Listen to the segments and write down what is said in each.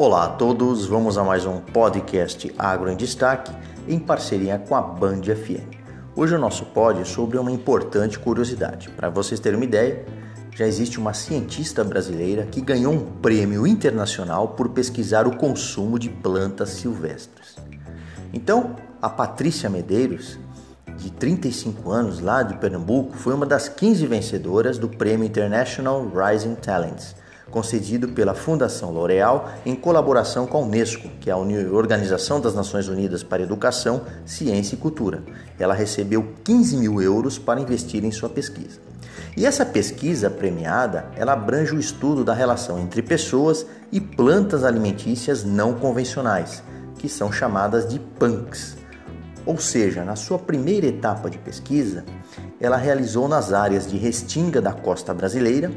Olá a todos, vamos a mais um podcast Agro em Destaque em parceria com a Band FM. Hoje o nosso pod é sobre uma importante curiosidade. Para vocês terem uma ideia, já existe uma cientista brasileira que ganhou um prêmio internacional por pesquisar o consumo de plantas silvestres. Então, a Patrícia Medeiros, de 35 anos, lá de Pernambuco, foi uma das 15 vencedoras do Prêmio International Rising Talents, concedido pela Fundação L'Oréal em colaboração com a Unesco, que é a Organização das Nações Unidas para Educação, Ciência e Cultura. Ela recebeu 15 mil euros para investir em sua pesquisa. E essa pesquisa premiada, ela abrange o estudo da relação entre pessoas e plantas alimentícias não convencionais, que são chamadas de PANCs. Ou seja, na sua primeira etapa de pesquisa, ela realizou nas áreas de Restinga da costa brasileira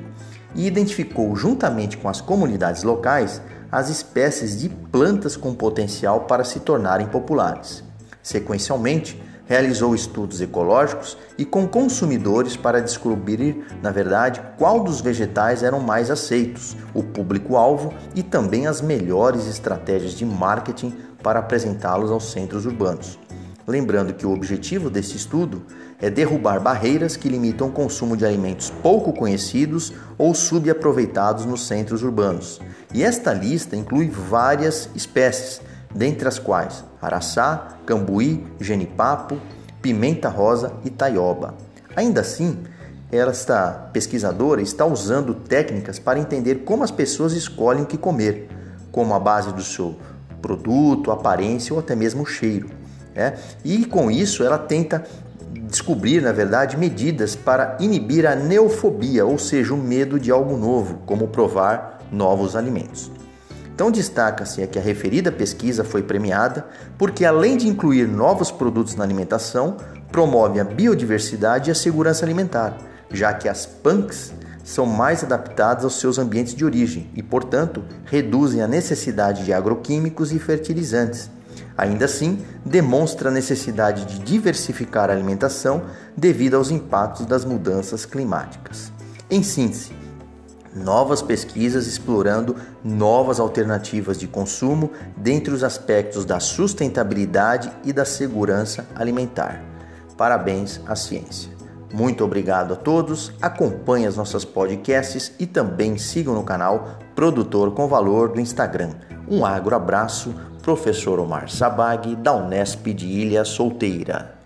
e identificou, juntamente com as comunidades locais, as espécies de plantas com potencial para se tornarem populares. Sequencialmente, realizou estudos ecológicos e com consumidores para descobrir, na verdade, qual dos vegetais eram mais aceitos, o público-alvo e também as melhores estratégias de marketing para apresentá-los aos centros urbanos. Lembrando que o objetivo desse estudo é derrubar barreiras que limitam o consumo de alimentos pouco conhecidos ou subaproveitados nos centros urbanos. E esta lista inclui várias espécies, dentre as quais araçá, cambuí, genipapo, pimenta rosa e taioba. Ainda assim, esta pesquisadora está usando técnicas para entender como as pessoas escolhem o que comer, como a base do seu produto, aparência ou até mesmo cheiro. É? E com isso ela tenta descobrir, na verdade, medidas para inibir a neofobia, ou seja, o medo de algo novo, como provar novos alimentos. Então destaca-se que a referida pesquisa foi premiada porque, além de incluir novos produtos na alimentação, promove a biodiversidade e a segurança alimentar, já que as PANCs são mais adaptadas aos seus ambientes de origem e, portanto, reduzem a necessidade de agroquímicos e fertilizantes Ainda assim, demonstra a necessidade de diversificar a alimentação devido aos impactos das mudanças climáticas. Em síntese, novas pesquisas explorando novas alternativas de consumo dentre os aspectos da sustentabilidade e da segurança alimentar. Parabéns à ciência. Muito obrigado a todos. Acompanhe as nossas podcasts e também sigam no canal Produtor com Valor do Instagram. Um agro abraço professor Omar Sabag, da Unesp de Ilha Solteira.